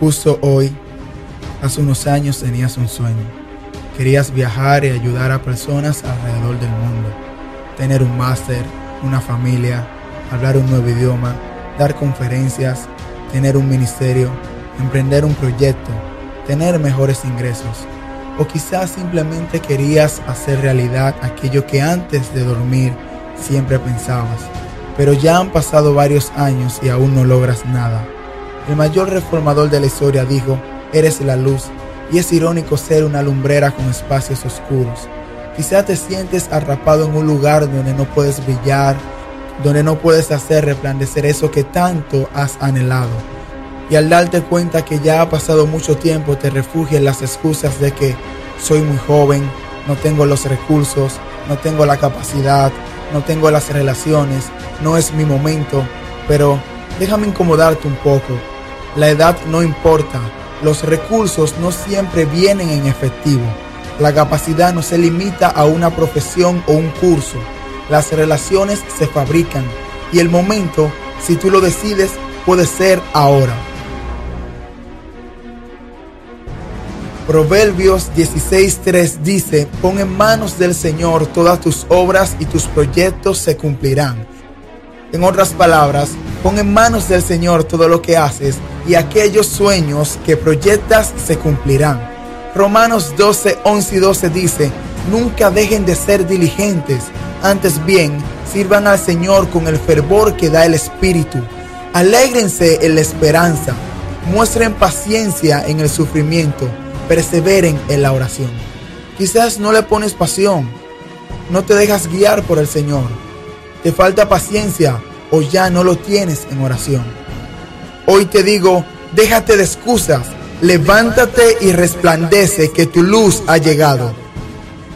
Justo hoy, hace unos años tenías un sueño. Querías viajar y ayudar a personas alrededor del mundo. Tener un máster, una familia, hablar un nuevo idioma, dar conferencias, tener un ministerio, emprender un proyecto, tener mejores ingresos. O quizás simplemente querías hacer realidad aquello que antes de dormir siempre pensabas. Pero ya han pasado varios años y aún no logras nada. El mayor reformador de la historia dijo, eres la luz, y es irónico ser una lumbrera con espacios oscuros. Quizá te sientes atrapado en un lugar donde no puedes brillar, donde no puedes hacer resplandecer eso que tanto has anhelado. Y al darte cuenta que ya ha pasado mucho tiempo, te refugias en las excusas de que soy muy joven, no tengo los recursos, no tengo la capacidad, no tengo las relaciones, no es mi momento, pero déjame incomodarte un poco. La edad no importa, los recursos no siempre vienen en efectivo. La capacidad no se limita a una profesión o un curso. Las relaciones se fabrican y el momento, si tú lo decides, puede ser ahora. Proverbios 16.3 dice, pon en manos del Señor todas tus obras y tus proyectos se cumplirán. En otras palabras, pon en manos del Señor todo lo que haces y aquellos sueños que proyectas se cumplirán. Romanos 12, 11 y 12 dice, nunca dejen de ser diligentes, antes bien, sirvan al Señor con el fervor que da el Espíritu. Alégrense en la esperanza, muestren paciencia en el sufrimiento, perseveren en la oración. Quizás no le pones pasión, no te dejas guiar por el Señor, te falta paciencia o ya no lo tienes en oración. Hoy te digo, déjate de excusas, levántate y resplandece que tu luz ha llegado.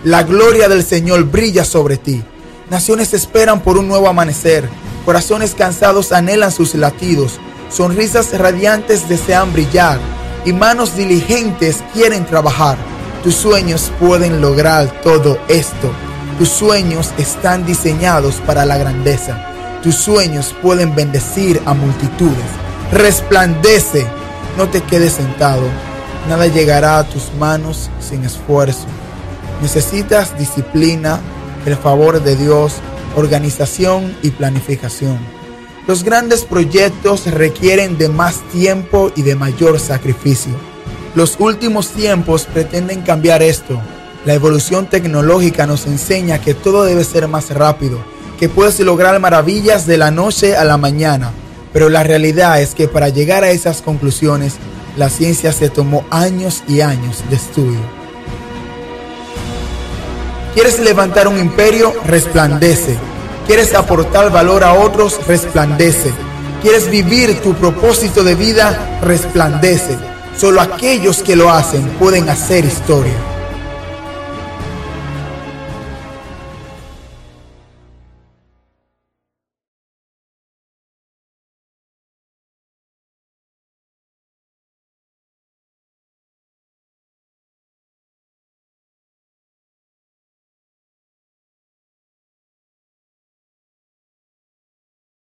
La gloria del Señor brilla sobre ti. Naciones esperan por un nuevo amanecer. Corazones cansados anhelan sus latidos. Sonrisas radiantes desean brillar. Y manos diligentes quieren trabajar. Tus sueños pueden lograr todo esto. Tus sueños están diseñados para la grandeza. Tus sueños pueden bendecir a multitudes resplandece. No te quedes sentado. Nada llegará a tus manos sin esfuerzo. Necesitas disciplina, el favor de Dios, organización y planificación. Los grandes proyectos requieren de más tiempo y de mayor sacrificio. Los últimos tiempos pretenden cambiar esto. La evolución tecnológica nos enseña que todo debe ser más rápido, que puedes lograr maravillas de la noche a la mañana pero la realidad es que para llegar a esas conclusiones, la ciencia se tomó años y años de estudio. ¿Quieres levantar un imperio? Resplandece. ¿Quieres aportar valor a otros? Resplandece. ¿Quieres vivir tu propósito de vida? Resplandece. Solo aquellos que lo hacen pueden hacer historia.